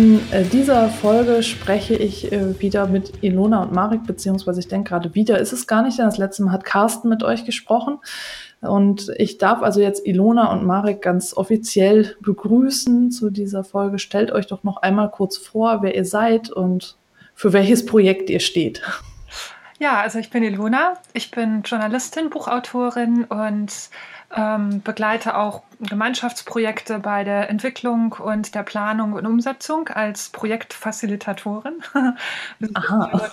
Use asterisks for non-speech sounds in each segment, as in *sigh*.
In äh, dieser Folge spreche ich äh, wieder mit Ilona und Marek, beziehungsweise ich denke gerade wieder, ist es gar nicht, denn das letzte Mal hat Carsten mit euch gesprochen. Und ich darf also jetzt Ilona und Marek ganz offiziell begrüßen zu dieser Folge. Stellt euch doch noch einmal kurz vor, wer ihr seid und für welches Projekt ihr steht. Ja, also ich bin Ilona, ich bin Journalistin, Buchautorin und ähm, begleite auch Gemeinschaftsprojekte bei der Entwicklung und der Planung und Umsetzung als Projektfacilitatorin. *laughs* Aha.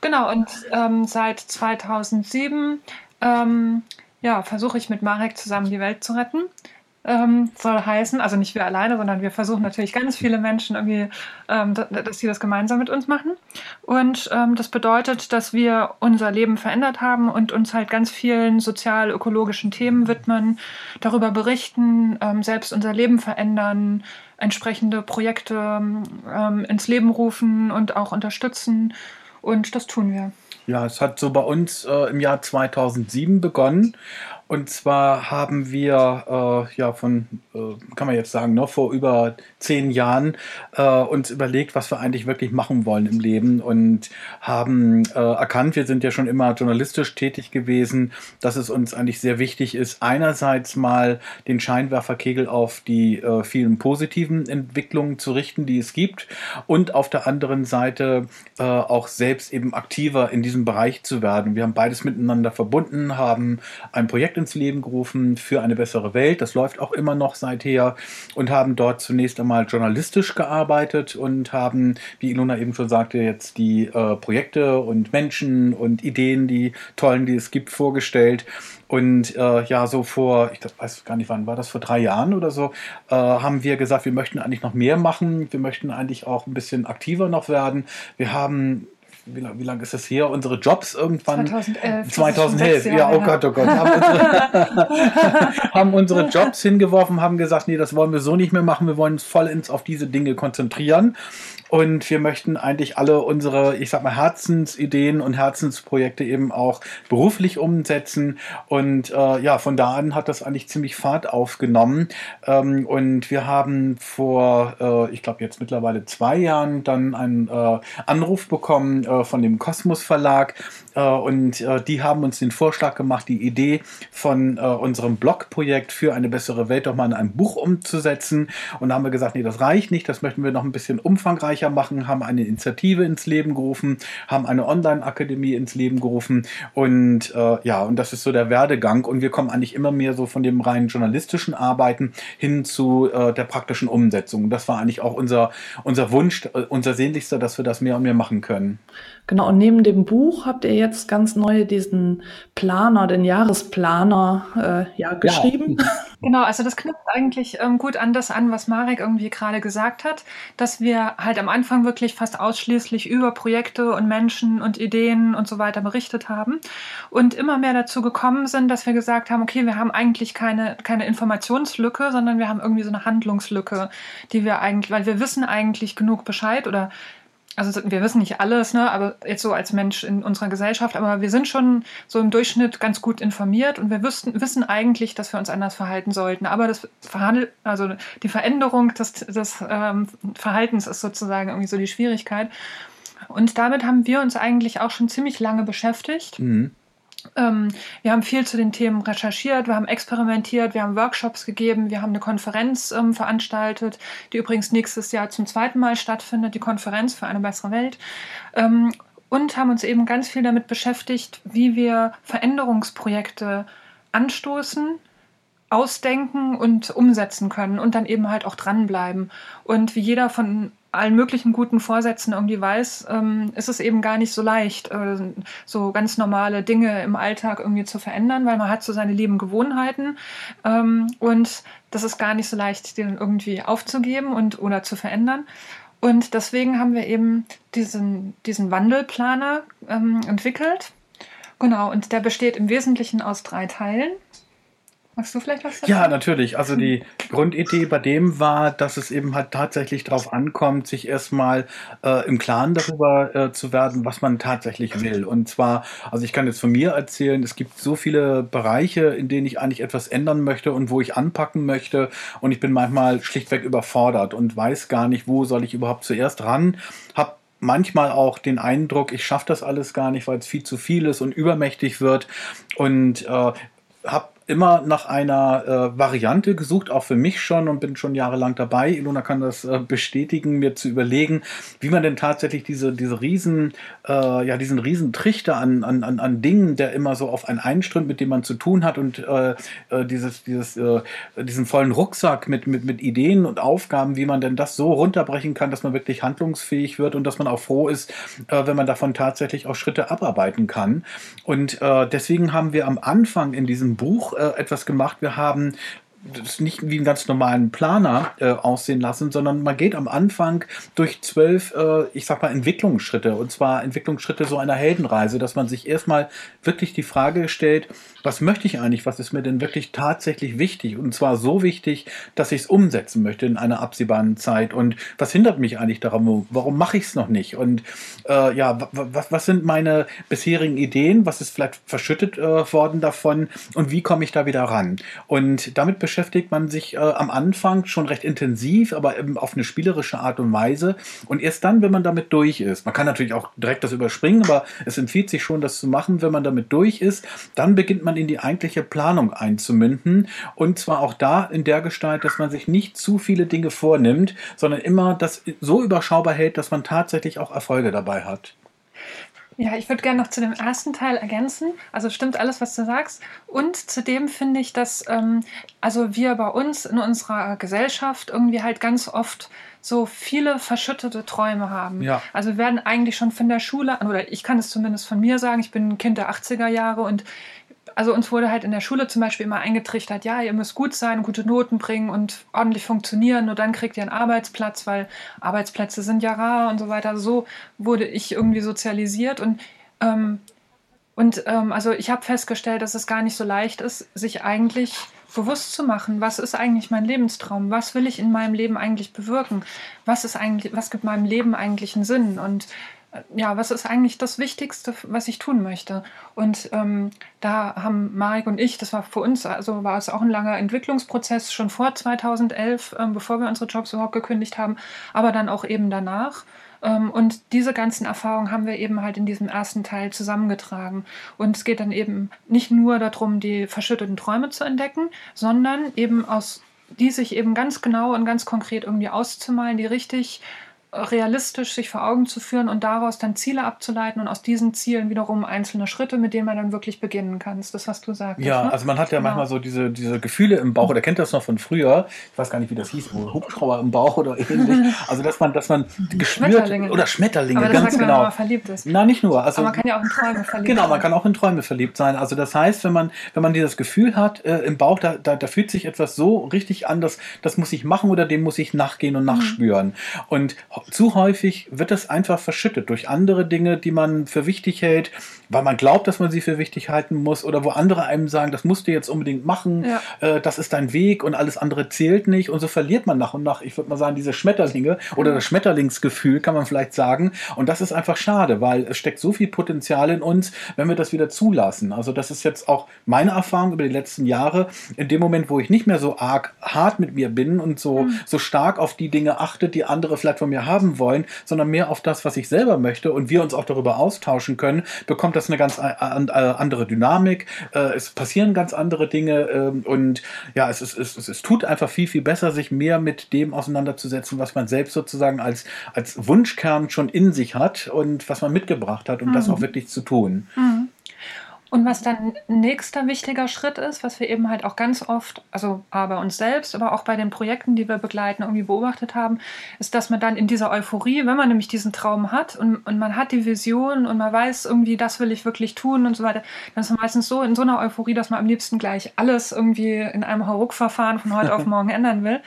genau, und ähm, seit 2007 ähm, ja, versuche ich mit Marek zusammen die Welt zu retten ähm, soll heißen, also nicht wir alleine, sondern wir versuchen natürlich ganz viele Menschen irgendwie, ähm, dass sie das gemeinsam mit uns machen. Und ähm, das bedeutet, dass wir unser Leben verändert haben und uns halt ganz vielen sozial-ökologischen Themen widmen, darüber berichten, ähm, selbst unser Leben verändern, entsprechende Projekte ähm, ins Leben rufen und auch unterstützen. Und das tun wir. Ja, es hat so bei uns äh, im Jahr 2007 begonnen und zwar haben wir äh, ja von, äh, kann man jetzt sagen, noch vor über zehn Jahren äh, uns überlegt, was wir eigentlich wirklich machen wollen im Leben und haben äh, erkannt, wir sind ja schon immer journalistisch tätig gewesen, dass es uns eigentlich sehr wichtig ist, einerseits mal den Scheinwerferkegel auf die äh, vielen positiven Entwicklungen zu richten, die es gibt und auf der anderen Seite äh, auch selbst eben aktiver in diesem Bereich zu werden. Wir haben beides miteinander verbunden, haben ein Projekt ins Leben gerufen für eine bessere Welt. Das läuft auch immer noch seither und haben dort zunächst einmal journalistisch gearbeitet und haben, wie Ilona eben schon sagte, jetzt die äh, Projekte und Menschen und Ideen, die tollen, die es gibt, vorgestellt. Und äh, ja, so vor, ich weiß gar nicht wann, war das vor drei Jahren oder so, äh, haben wir gesagt, wir möchten eigentlich noch mehr machen. Wir möchten eigentlich auch ein bisschen aktiver noch werden. Wir haben wie lange lang ist das her? Unsere Jobs irgendwann. 2011. 2011, ja, oh Gott, oh Gott. Haben unsere, *laughs* haben unsere Jobs hingeworfen, haben gesagt, nee, das wollen wir so nicht mehr machen. Wir wollen uns vollends auf diese Dinge konzentrieren. Und wir möchten eigentlich alle unsere, ich sag mal, Herzensideen und Herzensprojekte eben auch beruflich umsetzen. Und äh, ja, von da an hat das eigentlich ziemlich Fahrt aufgenommen. Ähm, und wir haben vor, äh, ich glaube jetzt mittlerweile zwei Jahren dann einen äh, Anruf bekommen äh, von dem Kosmos Verlag. Äh, und äh, die haben uns den Vorschlag gemacht, die Idee von unserem Blogprojekt für eine bessere Welt doch mal in ein Buch umzusetzen. Und da haben wir gesagt, nee, das reicht nicht, das möchten wir noch ein bisschen umfangreicher machen, haben eine Initiative ins Leben gerufen, haben eine Online-Akademie ins Leben gerufen und äh, ja, und das ist so der Werdegang und wir kommen eigentlich immer mehr so von dem rein journalistischen Arbeiten hin zu äh, der praktischen Umsetzung. Das war eigentlich auch unser, unser Wunsch, äh, unser sehnlichster, dass wir das mehr und mehr machen können. Genau, und neben dem Buch habt ihr jetzt ganz neu diesen Planer, den Jahresplaner, äh, ja, geschrieben. Ja. *laughs* Genau, also das knüpft eigentlich ähm, gut an das an, was Marek irgendwie gerade gesagt hat, dass wir halt am Anfang wirklich fast ausschließlich über Projekte und Menschen und Ideen und so weiter berichtet haben und immer mehr dazu gekommen sind, dass wir gesagt haben, okay, wir haben eigentlich keine, keine Informationslücke, sondern wir haben irgendwie so eine Handlungslücke, die wir eigentlich, weil wir wissen eigentlich genug Bescheid oder also wir wissen nicht alles, ne, aber jetzt so als Mensch in unserer Gesellschaft, aber wir sind schon so im Durchschnitt ganz gut informiert und wir wüssten, wissen eigentlich, dass wir uns anders verhalten sollten. Aber das Verhandel, also die Veränderung des, des ähm, Verhaltens ist sozusagen irgendwie so die Schwierigkeit. Und damit haben wir uns eigentlich auch schon ziemlich lange beschäftigt. Mhm. Ähm, wir haben viel zu den Themen recherchiert, wir haben experimentiert, wir haben Workshops gegeben, wir haben eine Konferenz ähm, veranstaltet, die übrigens nächstes Jahr zum zweiten Mal stattfindet, die Konferenz für eine bessere Welt. Ähm, und haben uns eben ganz viel damit beschäftigt, wie wir Veränderungsprojekte anstoßen, ausdenken und umsetzen können und dann eben halt auch dranbleiben. Und wie jeder von allen möglichen guten Vorsätzen irgendwie weiß, ähm, ist es eben gar nicht so leicht, äh, so ganz normale Dinge im Alltag irgendwie zu verändern, weil man hat so seine lieben Gewohnheiten ähm, und das ist gar nicht so leicht, dann irgendwie aufzugeben und oder zu verändern. Und deswegen haben wir eben diesen, diesen Wandelplaner ähm, entwickelt. Genau, und der besteht im Wesentlichen aus drei Teilen. Magst du vielleicht was sagen? Ja, natürlich. Also die *laughs* Grundidee bei dem war, dass es eben halt tatsächlich darauf ankommt, sich erstmal äh, im Klaren darüber äh, zu werden, was man tatsächlich will. Und zwar, also ich kann jetzt von mir erzählen, es gibt so viele Bereiche, in denen ich eigentlich etwas ändern möchte und wo ich anpacken möchte. Und ich bin manchmal schlichtweg überfordert und weiß gar nicht, wo soll ich überhaupt zuerst ran. Hab manchmal auch den Eindruck, ich schaffe das alles gar nicht, weil es viel zu viel ist und übermächtig wird. Und äh, habe immer nach einer äh, Variante gesucht, auch für mich schon und bin schon jahrelang dabei. Ilona kann das äh, bestätigen, mir zu überlegen, wie man denn tatsächlich diese, diese riesen, äh, ja, diesen riesen Trichter an, an, an Dingen, der immer so auf einen einströmt, mit dem man zu tun hat und äh, äh, dieses, dieses, äh, diesen vollen Rucksack mit, mit, mit Ideen und Aufgaben, wie man denn das so runterbrechen kann, dass man wirklich handlungsfähig wird und dass man auch froh ist, äh, wenn man davon tatsächlich auch Schritte abarbeiten kann. Und äh, deswegen haben wir am Anfang in diesem Buch äh, etwas gemacht. Wir haben das nicht wie einen ganz normalen Planer äh, aussehen lassen, sondern man geht am Anfang durch zwölf, äh, ich sag mal, Entwicklungsschritte. Und zwar Entwicklungsschritte so einer Heldenreise, dass man sich erstmal wirklich die Frage stellt, was möchte ich eigentlich, was ist mir denn wirklich tatsächlich wichtig? Und zwar so wichtig, dass ich es umsetzen möchte in einer absehbaren Zeit. Und was hindert mich eigentlich daran? Warum mache ich es noch nicht? Und äh, ja, was sind meine bisherigen Ideen? Was ist vielleicht verschüttet äh, worden davon? Und wie komme ich da wieder ran? Und damit beschäftigt man sich äh, am Anfang schon recht intensiv, aber eben auf eine spielerische Art und Weise. Und erst dann, wenn man damit durch ist, man kann natürlich auch direkt das überspringen, aber es empfiehlt sich schon, das zu machen, wenn man damit durch ist, dann beginnt man in die eigentliche Planung einzumünden. Und zwar auch da in der Gestalt, dass man sich nicht zu viele Dinge vornimmt, sondern immer das so überschaubar hält, dass man tatsächlich auch Erfolge dabei hat. Ja, ich würde gerne noch zu dem ersten Teil ergänzen. Also stimmt alles, was du sagst. Und zudem finde ich, dass ähm, also wir bei uns in unserer Gesellschaft irgendwie halt ganz oft so viele verschüttete Träume haben. Ja. Also wir werden eigentlich schon von der Schule an, oder ich kann es zumindest von mir sagen, ich bin ein Kind der 80er Jahre und also uns wurde halt in der Schule zum Beispiel immer eingetrichtert, ja, ihr müsst gut sein, gute Noten bringen und ordentlich funktionieren, nur dann kriegt ihr einen Arbeitsplatz, weil Arbeitsplätze sind ja rar und so weiter. So wurde ich irgendwie sozialisiert und ähm, und ähm, also ich habe festgestellt, dass es gar nicht so leicht ist, sich eigentlich bewusst zu machen, was ist eigentlich mein Lebenstraum, was will ich in meinem Leben eigentlich bewirken, was ist eigentlich, was gibt meinem Leben eigentlich einen Sinn? Und ja, was ist eigentlich das Wichtigste, was ich tun möchte? Und ähm, da haben Marek und ich, das war für uns, also war es auch ein langer Entwicklungsprozess, schon vor 2011, ähm, bevor wir unsere Jobs überhaupt gekündigt haben, aber dann auch eben danach. Ähm, und diese ganzen Erfahrungen haben wir eben halt in diesem ersten Teil zusammengetragen. Und es geht dann eben nicht nur darum, die verschütteten Träume zu entdecken, sondern eben aus die sich eben ganz genau und ganz konkret irgendwie auszumalen, die richtig realistisch sich vor Augen zu führen und daraus dann Ziele abzuleiten und aus diesen Zielen wiederum einzelne Schritte, mit denen man dann wirklich beginnen kann. Das ist das, was du sagst. Ja, ne? also man hat ja genau. manchmal so diese, diese Gefühle im Bauch, oder kennt das noch von früher, ich weiß gar nicht, wie das hieß, Hubschrauber im Bauch oder ähnlich. *laughs* Also dass man, dass man gespürt Schmetterlinge. oder Schmetterlinge, Aber das ganz sagt man, genau. Wenn man verliebt ist. Na, nicht nur. Also, Aber man kann ja auch in Träume verliebt Genau, man kann auch in Träume verliebt sein. Also das heißt, wenn man, wenn man dieses Gefühl hat äh, im Bauch, da, da, da fühlt sich etwas so richtig an, dass das muss ich machen oder dem muss ich nachgehen und mhm. nachspüren. Mhm. Und zu häufig wird das einfach verschüttet durch andere Dinge, die man für wichtig hält, weil man glaubt, dass man sie für wichtig halten muss oder wo andere einem sagen, das musst du jetzt unbedingt machen, ja. äh, das ist dein Weg und alles andere zählt nicht und so verliert man nach und nach, ich würde mal sagen, diese Schmetterlinge oder das Schmetterlingsgefühl kann man vielleicht sagen und das ist einfach schade, weil es steckt so viel Potenzial in uns, wenn wir das wieder zulassen. Also das ist jetzt auch meine Erfahrung über die letzten Jahre, in dem Moment, wo ich nicht mehr so arg hart mit mir bin und so, mhm. so stark auf die Dinge achte, die andere vielleicht von mir haben wollen, sondern mehr auf das, was ich selber möchte und wir uns auch darüber austauschen können, bekommt das eine ganz äh, andere Dynamik. Äh, es passieren ganz andere Dinge ähm, und ja, es, ist, es, es tut einfach viel, viel besser, sich mehr mit dem auseinanderzusetzen, was man selbst sozusagen als, als Wunschkern schon in sich hat und was man mitgebracht hat, um mhm. das auch wirklich zu tun. Mhm. Und was dann nächster wichtiger Schritt ist, was wir eben halt auch ganz oft, also bei uns selbst, aber auch bei den Projekten, die wir begleiten, irgendwie beobachtet haben, ist, dass man dann in dieser Euphorie, wenn man nämlich diesen Traum hat und, und man hat die Vision und man weiß irgendwie, das will ich wirklich tun und so weiter, dann ist man meistens so in so einer Euphorie, dass man am liebsten gleich alles irgendwie in einem Hauruck-Verfahren von heute auf *laughs* morgen ändern will.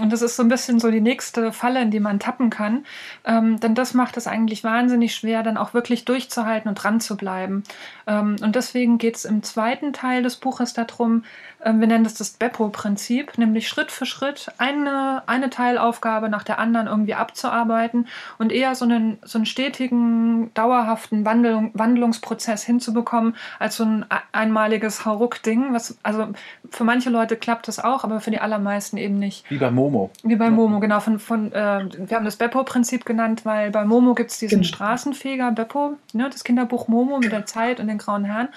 Und das ist so ein bisschen so die nächste Falle, in die man tappen kann. Ähm, denn das macht es eigentlich wahnsinnig schwer, dann auch wirklich durchzuhalten und dran zu bleiben. Ähm, und deswegen geht es im zweiten Teil des Buches darum, ähm, wir nennen das das Beppo-Prinzip, nämlich Schritt für Schritt eine, eine Teilaufgabe nach der anderen irgendwie abzuarbeiten und eher so einen, so einen stetigen, dauerhaften Wandlung, Wandlungsprozess hinzubekommen, als so ein einmaliges Hauruck-Ding. also für manche Leute klappt das auch, aber für die allermeisten eben nicht. Wie bei Momo. Wie bei Momo, genau. Von, von, äh, wir haben das Beppo-Prinzip genannt, weil bei Momo gibt es diesen genau. Straßenfeger Beppo, ne, das Kinderbuch Momo mit der Zeit und den grauen Herren.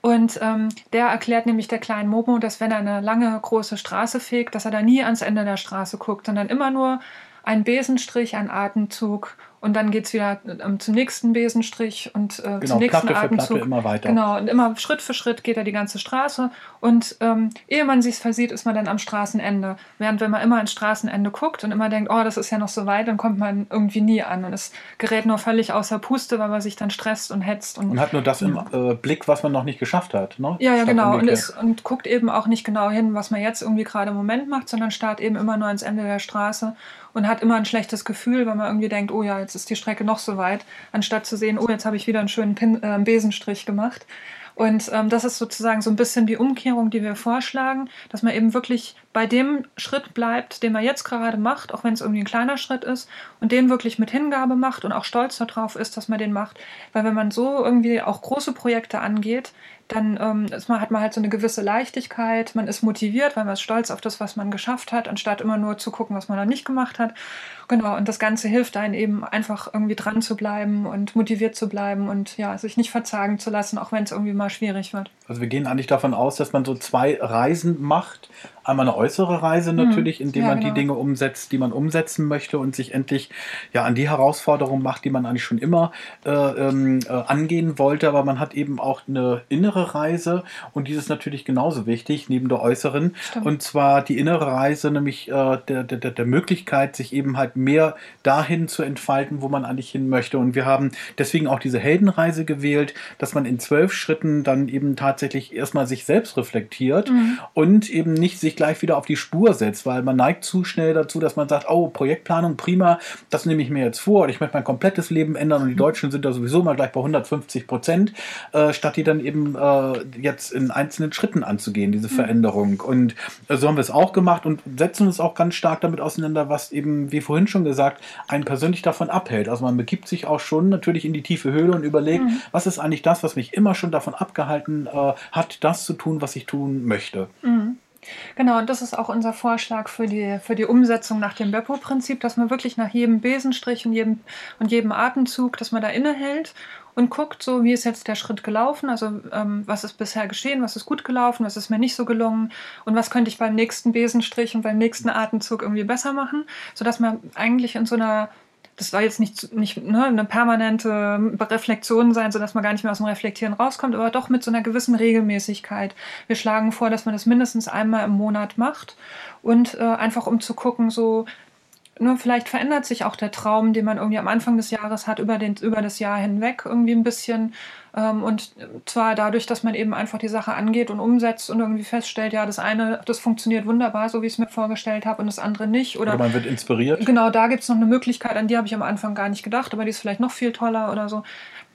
Und ähm, der erklärt nämlich der kleinen Momo, dass wenn er eine lange, große Straße fegt, dass er da nie ans Ende der Straße guckt, sondern immer nur ein Besenstrich, ein Atemzug und dann geht es wieder ähm, zum nächsten Besenstrich und äh, genau, zum nächsten Platte Atemzug. Für Platte immer weiter. Genau, und immer Schritt für Schritt geht er die ganze Straße. Und ähm, ehe man sich versieht, ist man dann am Straßenende. Während wenn man immer ans Straßenende guckt und immer denkt, oh, das ist ja noch so weit, dann kommt man irgendwie nie an. Und es gerät nur völlig außer Puste, weil man sich dann stresst und hetzt. Und, und hat nur das im äh, Blick, was man noch nicht geschafft hat. Ne? Ja, ja, Statt genau. Und, ist, und guckt eben auch nicht genau hin, was man jetzt irgendwie gerade im Moment macht, sondern starrt eben immer nur ans Ende der Straße und hat immer ein schlechtes Gefühl, weil man irgendwie denkt, oh ja, jetzt ist die Strecke noch so weit, anstatt zu sehen, oh, jetzt habe ich wieder einen schönen Pin, äh, Besenstrich gemacht. Und ähm, das ist sozusagen so ein bisschen die Umkehrung, die wir vorschlagen, dass man eben wirklich bei dem Schritt bleibt, den man jetzt gerade macht, auch wenn es irgendwie ein kleiner Schritt ist, und den wirklich mit Hingabe macht und auch stolz darauf ist, dass man den macht. Weil wenn man so irgendwie auch große Projekte angeht, dann ähm, man, hat man halt so eine gewisse Leichtigkeit, man ist motiviert, weil man ist stolz auf das, was man geschafft hat, anstatt immer nur zu gucken, was man noch nicht gemacht hat. Genau, und das Ganze hilft einem eben einfach irgendwie dran zu bleiben und motiviert zu bleiben und ja, sich nicht verzagen zu lassen, auch wenn es irgendwie mal schwierig wird. Also wir gehen eigentlich davon aus, dass man so zwei Reisen macht. Einmal eine äußere Reise hm. natürlich, indem ja, man genau. die Dinge umsetzt, die man umsetzen möchte und sich endlich ja an die Herausforderung macht, die man eigentlich schon immer äh, ähm, äh, angehen wollte. Aber man hat eben auch eine innere Reise und die ist natürlich genauso wichtig neben der äußeren. Stimmt. Und zwar die innere Reise, nämlich äh, der, der, der Möglichkeit, sich eben halt mehr dahin zu entfalten, wo man eigentlich hin möchte. Und wir haben deswegen auch diese Heldenreise gewählt, dass man in zwölf Schritten dann eben tatsächlich tatsächlich erstmal sich selbst reflektiert mhm. und eben nicht sich gleich wieder auf die Spur setzt, weil man neigt zu schnell dazu, dass man sagt, oh, Projektplanung, prima, das nehme ich mir jetzt vor und ich möchte mein komplettes Leben ändern und die mhm. Deutschen sind da sowieso mal gleich bei 150 Prozent, äh, statt die dann eben äh, jetzt in einzelnen Schritten anzugehen, diese mhm. Veränderung. Und äh, so haben wir es auch gemacht und setzen uns auch ganz stark damit auseinander, was eben, wie vorhin schon gesagt, einen persönlich davon abhält. Also man begibt sich auch schon natürlich in die tiefe Höhle und überlegt, mhm. was ist eigentlich das, was mich immer schon davon abgehalten äh, hat das zu tun, was ich tun möchte. Mhm. Genau, und das ist auch unser Vorschlag für die, für die Umsetzung nach dem Beppo-Prinzip, dass man wirklich nach jedem Besenstrich und jedem, und jedem Atemzug, dass man da innehält und guckt, so wie ist jetzt der Schritt gelaufen, also ähm, was ist bisher geschehen, was ist gut gelaufen, was ist mir nicht so gelungen? Und was könnte ich beim nächsten Besenstrich und beim nächsten Atemzug irgendwie besser machen, sodass man eigentlich in so einer das soll jetzt nicht, nicht ne, eine permanente Reflexion sein, sodass man gar nicht mehr aus dem Reflektieren rauskommt, aber doch mit so einer gewissen Regelmäßigkeit. Wir schlagen vor, dass man das mindestens einmal im Monat macht und äh, einfach um zu gucken, so nur ne, vielleicht verändert sich auch der Traum, den man irgendwie am Anfang des Jahres hat, über, den, über das Jahr hinweg irgendwie ein bisschen. Ähm, und zwar dadurch, dass man eben einfach die Sache angeht und umsetzt und irgendwie feststellt, ja, das eine, das funktioniert wunderbar, so wie ich es mir vorgestellt habe, und das andere nicht. Oder, oder man wird inspiriert. Genau, da gibt es noch eine Möglichkeit, an die habe ich am Anfang gar nicht gedacht, aber die ist vielleicht noch viel toller oder so.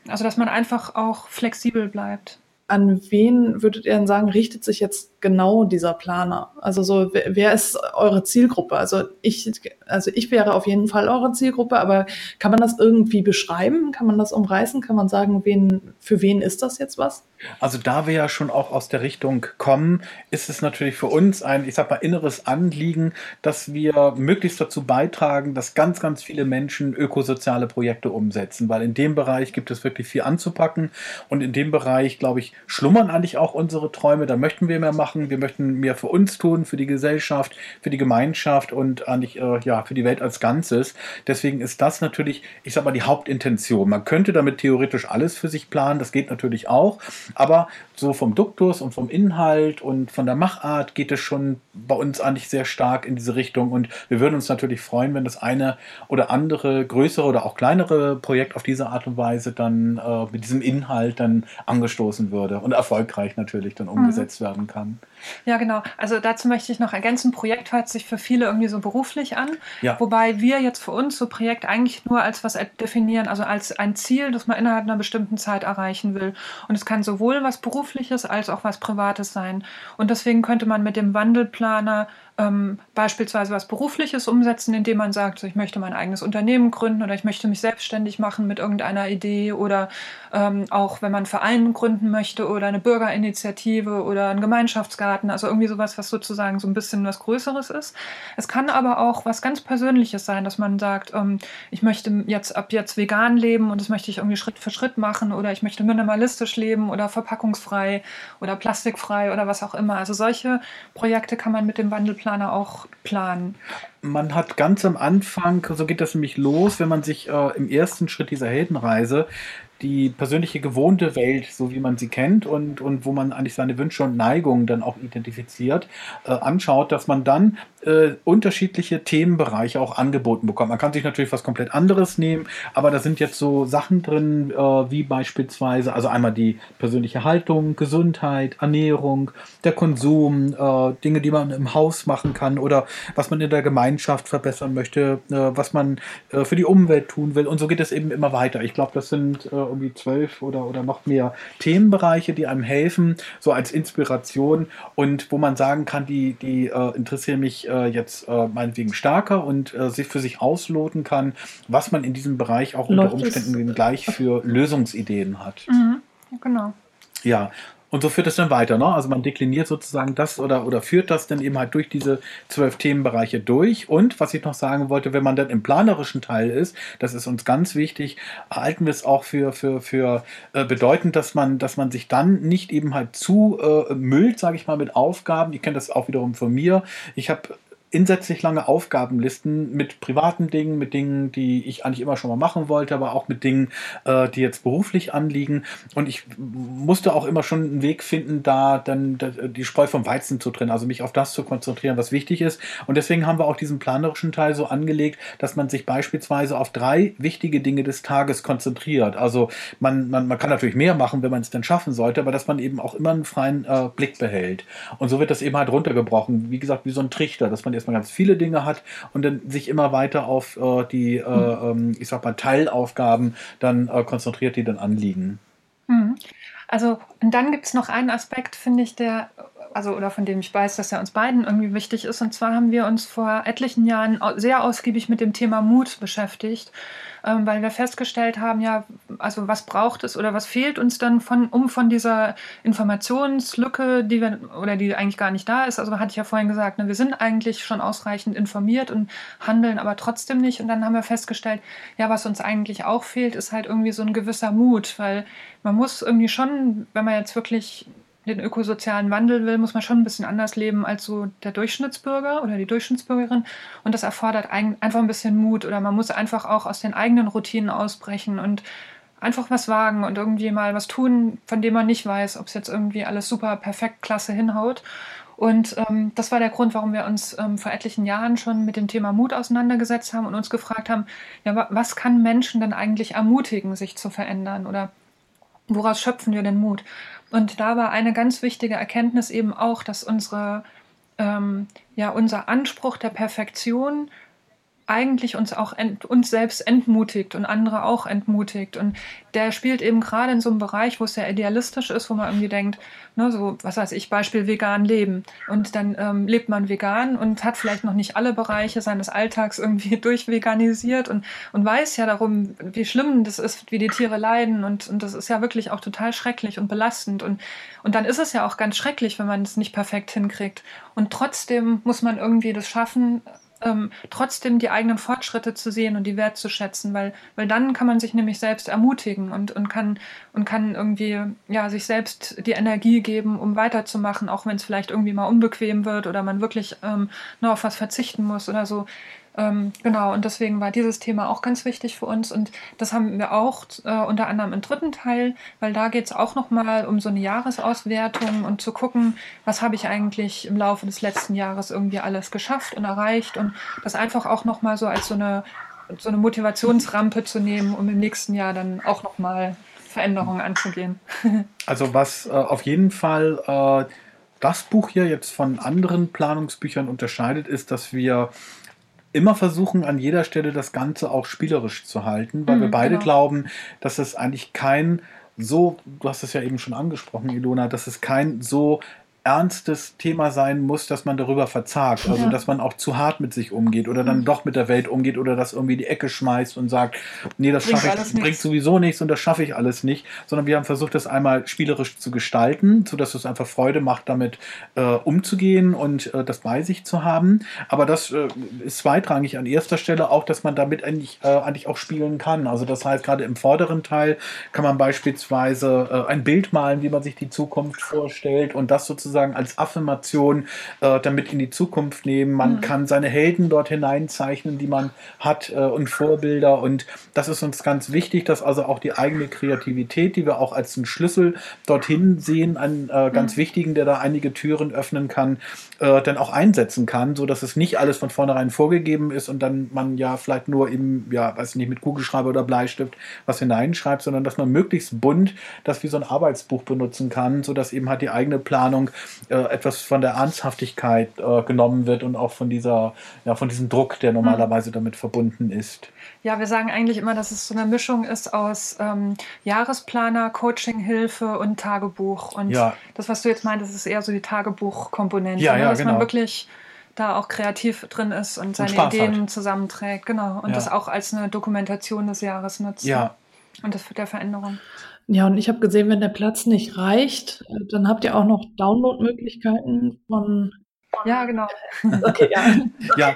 Also, dass man einfach auch flexibel bleibt. An wen würdet ihr denn sagen, richtet sich jetzt genau dieser Planer? Also so, wer, ist eure Zielgruppe? Also ich, also ich wäre auf jeden Fall eure Zielgruppe, aber kann man das irgendwie beschreiben? Kann man das umreißen? Kann man sagen, wen, für wen ist das jetzt was? Also da wir ja schon auch aus der Richtung kommen, ist es natürlich für uns ein, ich sag mal, inneres Anliegen, dass wir möglichst dazu beitragen, dass ganz, ganz viele Menschen ökosoziale Projekte umsetzen, weil in dem Bereich gibt es wirklich viel anzupacken und in dem Bereich, glaube ich, schlummern eigentlich auch unsere Träume, da möchten wir mehr machen, wir möchten mehr für uns tun, für die Gesellschaft, für die Gemeinschaft und eigentlich äh, ja für die Welt als Ganzes. Deswegen ist das natürlich, ich sag mal, die Hauptintention. Man könnte damit theoretisch alles für sich planen, das geht natürlich auch, aber so vom Duktus und vom Inhalt und von der Machart geht es schon bei uns eigentlich sehr stark in diese Richtung. Und wir würden uns natürlich freuen, wenn das eine oder andere größere oder auch kleinere Projekt auf diese Art und Weise dann äh, mit diesem Inhalt dann angestoßen würde und erfolgreich natürlich dann umgesetzt mhm. werden kann. Ja, genau. Also dazu möchte ich noch ergänzen, Projekt hört sich für viele irgendwie so beruflich an, ja. wobei wir jetzt für uns so Projekt eigentlich nur als was definieren, also als ein Ziel, das man innerhalb einer bestimmten Zeit erreichen will. Und es kann sowohl was Berufliches als auch was Privates sein. Und deswegen könnte man mit dem Wandelplaner ähm, beispielsweise was Berufliches umsetzen, indem man sagt, ich möchte mein eigenes Unternehmen gründen oder ich möchte mich selbstständig machen mit irgendeiner Idee oder ähm, auch wenn man einen Verein gründen möchte oder eine Bürgerinitiative oder einen Gemeinschaftsgarten, also irgendwie sowas, was sozusagen so ein bisschen was Größeres ist. Es kann aber auch was ganz Persönliches sein, dass man sagt, ähm, ich möchte jetzt ab jetzt vegan leben und das möchte ich irgendwie Schritt für Schritt machen oder ich möchte minimalistisch leben oder verpackungsfrei oder plastikfrei oder was auch immer. Also solche Projekte kann man mit dem Wandelplaner auch planen? Man hat ganz am Anfang, so geht das nämlich los, wenn man sich äh, im ersten Schritt dieser Heldenreise die persönliche gewohnte Welt, so wie man sie kennt und, und wo man eigentlich seine Wünsche und Neigungen dann auch identifiziert, äh, anschaut, dass man dann äh, unterschiedliche Themenbereiche auch angeboten bekommt. Man kann sich natürlich was komplett anderes nehmen, aber da sind jetzt so Sachen drin, äh, wie beispielsweise, also einmal die persönliche Haltung, Gesundheit, Ernährung, der Konsum, äh, Dinge, die man im Haus machen kann oder was man in der Gemeinschaft verbessern möchte, äh, was man äh, für die Umwelt tun will und so geht es eben immer weiter. Ich glaube, das sind irgendwie zwölf oder, oder noch mehr Themenbereiche, die einem helfen, so als Inspiration und wo man sagen kann, die, die äh, interessieren mich äh, jetzt äh, meinetwegen stärker und äh, sich für sich ausloten kann, was man in diesem Bereich auch Läuft unter Umständen gleich für Lösungsideen hat. Mhm, genau. Ja, und so führt es dann weiter, ne? Also man dekliniert sozusagen das oder, oder führt das dann eben halt durch diese zwölf Themenbereiche durch. Und was ich noch sagen wollte, wenn man dann im planerischen Teil ist, das ist uns ganz wichtig, halten wir es auch für, für, für äh, bedeutend, dass man, dass man sich dann nicht eben halt zu äh, müllt, sage ich mal, mit Aufgaben. Ich kenne das auch wiederum von mir. Ich habe insätzlich lange Aufgabenlisten mit privaten Dingen, mit Dingen, die ich eigentlich immer schon mal machen wollte, aber auch mit Dingen, äh, die jetzt beruflich anliegen. Und ich musste auch immer schon einen Weg finden, da dann die Spreu vom Weizen zu trennen, also mich auf das zu konzentrieren, was wichtig ist. Und deswegen haben wir auch diesen planerischen Teil so angelegt, dass man sich beispielsweise auf drei wichtige Dinge des Tages konzentriert. Also man, man, man kann natürlich mehr machen, wenn man es dann schaffen sollte, aber dass man eben auch immer einen freien äh, Blick behält. Und so wird das eben halt runtergebrochen, wie gesagt, wie so ein Trichter, dass man jetzt erstmal ganz viele Dinge hat und dann sich immer weiter auf äh, die, äh, mhm. ich sag mal, Teilaufgaben dann äh, konzentriert, die dann anliegen. Mhm. Also, und dann gibt es noch einen Aspekt, finde ich, der also oder von dem ich weiß, dass er uns beiden irgendwie wichtig ist. Und zwar haben wir uns vor etlichen Jahren sehr ausgiebig mit dem Thema Mut beschäftigt, ähm, weil wir festgestellt haben, ja, also was braucht es oder was fehlt uns dann von, um von dieser Informationslücke, die wir oder die eigentlich gar nicht da ist. Also hatte ich ja vorhin gesagt, ne, wir sind eigentlich schon ausreichend informiert und handeln aber trotzdem nicht. Und dann haben wir festgestellt, ja, was uns eigentlich auch fehlt, ist halt irgendwie so ein gewisser Mut, weil man muss irgendwie schon, wenn man jetzt wirklich den ökosozialen Wandel will, muss man schon ein bisschen anders leben als so der Durchschnittsbürger oder die Durchschnittsbürgerin. Und das erfordert einfach ein bisschen Mut oder man muss einfach auch aus den eigenen Routinen ausbrechen und einfach was wagen und irgendwie mal was tun, von dem man nicht weiß, ob es jetzt irgendwie alles super perfekt klasse hinhaut. Und ähm, das war der Grund, warum wir uns ähm, vor etlichen Jahren schon mit dem Thema Mut auseinandergesetzt haben und uns gefragt haben, ja, was kann Menschen denn eigentlich ermutigen, sich zu verändern oder woraus schöpfen wir den Mut? Und da war eine ganz wichtige Erkenntnis eben auch, dass unsere, ähm, ja, unser Anspruch der Perfektion eigentlich uns auch ent, uns selbst entmutigt und andere auch entmutigt. Und der spielt eben gerade in so einem Bereich, wo es sehr idealistisch ist, wo man irgendwie denkt, ne, so, was weiß ich, Beispiel vegan leben. Und dann ähm, lebt man vegan und hat vielleicht noch nicht alle Bereiche seines Alltags irgendwie *laughs* durchveganisiert und, und weiß ja darum, wie schlimm das ist, wie die Tiere leiden. Und, und das ist ja wirklich auch total schrecklich und belastend. Und, und dann ist es ja auch ganz schrecklich, wenn man es nicht perfekt hinkriegt. Und trotzdem muss man irgendwie das schaffen, ähm, trotzdem die eigenen Fortschritte zu sehen und die wertzuschätzen, weil, weil dann kann man sich nämlich selbst ermutigen und, und, kann, und kann irgendwie ja, sich selbst die Energie geben, um weiterzumachen, auch wenn es vielleicht irgendwie mal unbequem wird oder man wirklich ähm, nur auf was verzichten muss oder so. Ähm, genau, und deswegen war dieses Thema auch ganz wichtig für uns. Und das haben wir auch äh, unter anderem im dritten Teil, weil da geht es auch nochmal um so eine Jahresauswertung und zu gucken, was habe ich eigentlich im Laufe des letzten Jahres irgendwie alles geschafft und erreicht. Und das einfach auch nochmal so als so eine, so eine Motivationsrampe zu nehmen, um im nächsten Jahr dann auch nochmal Veränderungen anzugehen. *laughs* also was äh, auf jeden Fall äh, das Buch hier jetzt von anderen Planungsbüchern unterscheidet, ist, dass wir immer versuchen, an jeder Stelle das Ganze auch spielerisch zu halten, weil mhm, wir beide genau. glauben, dass es eigentlich kein so, du hast es ja eben schon angesprochen, Ilona, dass es kein so ernstes Thema sein muss, dass man darüber verzagt. Also, ja. dass man auch zu hart mit sich umgeht oder dann mhm. doch mit der Welt umgeht oder das irgendwie die Ecke schmeißt und sagt, nee, das schaffe ich, bringt nichts. sowieso nichts und das schaffe ich alles nicht. Sondern wir haben versucht, das einmal spielerisch zu gestalten, sodass es einfach Freude macht, damit äh, umzugehen und äh, das bei sich zu haben. Aber das äh, ist zweitrangig an erster Stelle auch, dass man damit eigentlich, äh, eigentlich auch spielen kann. Also, das heißt, gerade im vorderen Teil kann man beispielsweise äh, ein Bild malen, wie man sich die Zukunft vorstellt und das sozusagen sozusagen als Affirmation äh, damit in die Zukunft nehmen. Man mhm. kann seine Helden dort hineinzeichnen, die man hat äh, und Vorbilder. Und das ist uns ganz wichtig, dass also auch die eigene Kreativität, die wir auch als einen Schlüssel dorthin sehen, einen äh, ganz mhm. wichtigen, der da einige Türen öffnen kann, äh, dann auch einsetzen kann, so dass es nicht alles von vornherein vorgegeben ist und dann man ja vielleicht nur eben, ja, weiß nicht, mit Kugelschreiber oder Bleistift was hineinschreibt, sondern dass man möglichst bunt das wie so ein Arbeitsbuch benutzen kann, so dass eben halt die eigene Planung äh, etwas von der Ernsthaftigkeit äh, genommen wird und auch von dieser, ja, von diesem Druck, der normalerweise damit verbunden ist. Ja, wir sagen eigentlich immer, dass es so eine Mischung ist aus ähm, Jahresplaner, Coachinghilfe und Tagebuch. Und ja. das, was du jetzt meintest, ist eher so die Tagebuchkomponente, ja, ne? ja, dass genau. man wirklich da auch kreativ drin ist und seine und Ideen hat. zusammenträgt, genau. Und das auch als eine Dokumentation des Jahres nutzt. Ja. Und das der Veränderung. Ja, und ich habe gesehen, wenn der Platz nicht reicht, äh, dann habt ihr auch noch Downloadmöglichkeiten von ja, genau. *laughs* Okay, *laughs* ja. ja.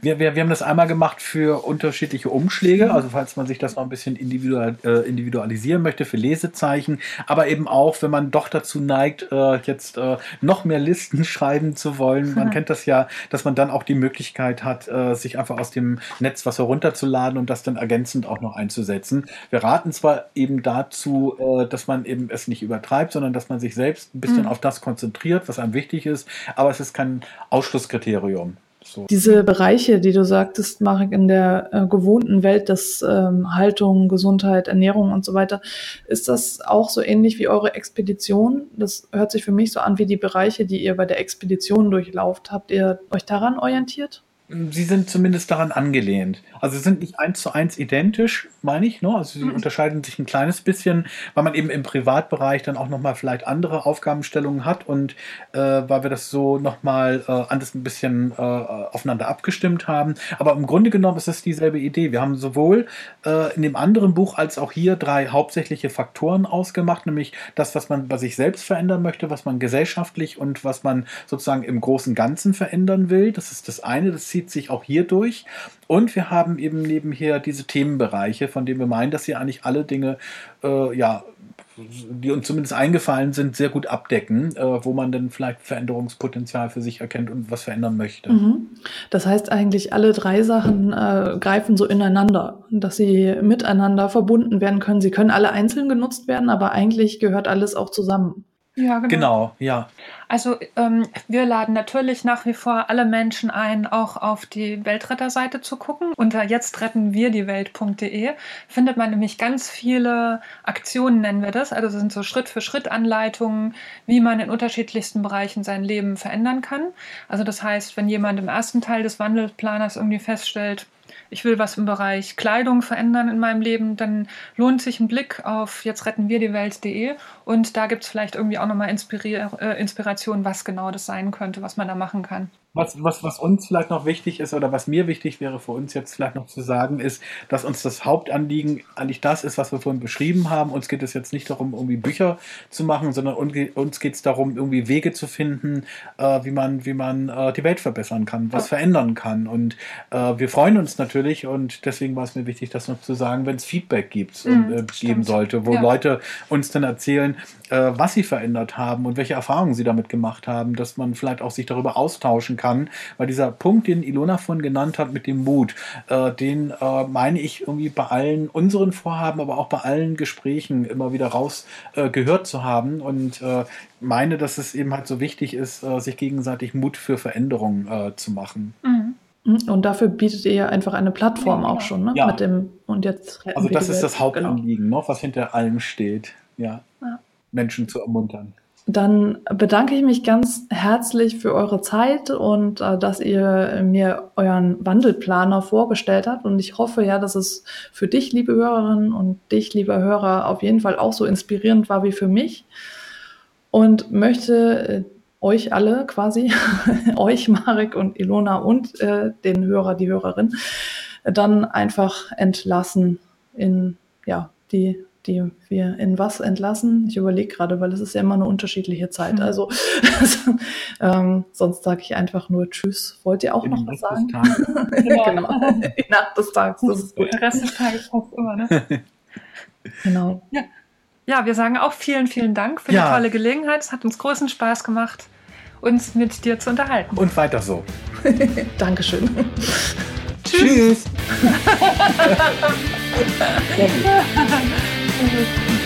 Wir, wir, wir haben das einmal gemacht für unterschiedliche Umschläge, also falls man sich das noch ein bisschen individual, äh, individualisieren möchte für Lesezeichen, aber eben auch, wenn man doch dazu neigt, äh, jetzt äh, noch mehr Listen *laughs* schreiben zu wollen. Man kennt das ja, dass man dann auch die Möglichkeit hat, äh, sich einfach aus dem Netz was herunterzuladen und das dann ergänzend auch noch einzusetzen. Wir raten zwar eben dazu, äh, dass man eben es nicht übertreibt, sondern dass man sich selbst ein bisschen mhm. auf das konzentriert, was einem wichtig ist, aber es ist kein Ausschlusskriterium. So. Diese Bereiche, die du sagtest, Marek, in der äh, gewohnten Welt des ähm, Haltung, Gesundheit, Ernährung und so weiter, ist das auch so ähnlich wie eure Expedition? Das hört sich für mich so an wie die Bereiche, die ihr bei der Expedition durchlauft. Habt ihr euch daran orientiert? Sie sind zumindest daran angelehnt. Also sie sind nicht eins zu eins identisch, meine ich. Ne? Also sie mhm. unterscheiden sich ein kleines bisschen, weil man eben im Privatbereich dann auch nochmal vielleicht andere Aufgabenstellungen hat und äh, weil wir das so nochmal äh, anders ein bisschen äh, aufeinander abgestimmt haben. Aber im Grunde genommen ist es dieselbe Idee. Wir haben sowohl äh, in dem anderen Buch als auch hier drei hauptsächliche Faktoren ausgemacht, nämlich das, was man bei sich selbst verändern möchte, was man gesellschaftlich und was man sozusagen im großen Ganzen verändern will. Das ist das eine. Das zieht sich auch hier durch. Und wir haben eben nebenher diese Themenbereiche, von denen wir meinen, dass sie eigentlich alle Dinge, äh, ja, die uns zumindest eingefallen sind, sehr gut abdecken, äh, wo man dann vielleicht Veränderungspotenzial für sich erkennt und was verändern möchte. Mhm. Das heißt eigentlich, alle drei Sachen äh, greifen so ineinander, dass sie miteinander verbunden werden können. Sie können alle einzeln genutzt werden, aber eigentlich gehört alles auch zusammen. Ja, genau. genau ja. Also ähm, wir laden natürlich nach wie vor alle Menschen ein, auch auf die Weltretterseite zu gucken. Unter jetzt retten wir die Welt.de findet man nämlich ganz viele Aktionen, nennen wir das. Also das sind so Schritt für Schritt Anleitungen, wie man in unterschiedlichsten Bereichen sein Leben verändern kann. Also das heißt, wenn jemand im ersten Teil des Wandelplaners irgendwie feststellt, ich will was im Bereich Kleidung verändern in meinem Leben, dann lohnt sich ein Blick auf jetzt retten wir die Welt.de und da gibt es vielleicht irgendwie auch nochmal äh, Inspiration, was genau das sein könnte, was man da machen kann. Was, was, was uns vielleicht noch wichtig ist oder was mir wichtig wäre für uns jetzt vielleicht noch zu sagen, ist, dass uns das Hauptanliegen eigentlich das ist, was wir vorhin beschrieben haben. Uns geht es jetzt nicht darum, irgendwie Bücher zu machen, sondern uns geht es darum, irgendwie Wege zu finden, äh, wie man, wie man äh, die Welt verbessern kann, was verändern kann. Und äh, wir freuen uns natürlich und deswegen war es mir wichtig, das noch zu sagen, wenn es Feedback gibt, mhm, äh, geben sollte, wo ja. Leute uns dann erzählen, äh, was sie verändert haben und welche Erfahrungen sie damit gemacht haben, dass man vielleicht auch sich darüber austauschen kann kann, weil dieser Punkt, den Ilona von genannt hat mit dem Mut, äh, den äh, meine ich irgendwie bei allen unseren Vorhaben, aber auch bei allen Gesprächen immer wieder raus äh, gehört zu haben und äh, meine, dass es eben halt so wichtig ist, äh, sich gegenseitig Mut für Veränderungen äh, zu machen. Mhm. Und dafür bietet ihr ja einfach eine Plattform ja, auch schon, ne? Ja. Mit dem und jetzt Also das ist das Hauptanliegen, genau. noch, was hinter allem steht. Ja. ja. Menschen zu ermuntern. Dann bedanke ich mich ganz herzlich für eure Zeit und äh, dass ihr mir euren Wandelplaner vorgestellt habt. Und ich hoffe ja, dass es für dich, liebe Hörerinnen und dich, lieber Hörer, auf jeden Fall auch so inspirierend war wie für mich. Und möchte äh, euch alle quasi, *laughs* euch, Marek und Ilona und äh, den Hörer, die Hörerin, dann einfach entlassen in ja, die die wir in was entlassen. Ich überlege gerade, weil es ist ja immer eine unterschiedliche Zeit. Mhm. Also *laughs* ähm, sonst sage ich einfach nur Tschüss. Wollt ihr auch in noch was sagen? *laughs* genau. genau. Die Nacht des Tages. Das ist gut. Der Rest des Tages passt immer, ne? *laughs* genau. Ja. ja, wir sagen auch vielen, vielen Dank für ja. die tolle Gelegenheit. Es hat uns großen Spaß gemacht, uns mit dir zu unterhalten. Und weiter so. Dankeschön. Tschüss. Tschüss. Thank you.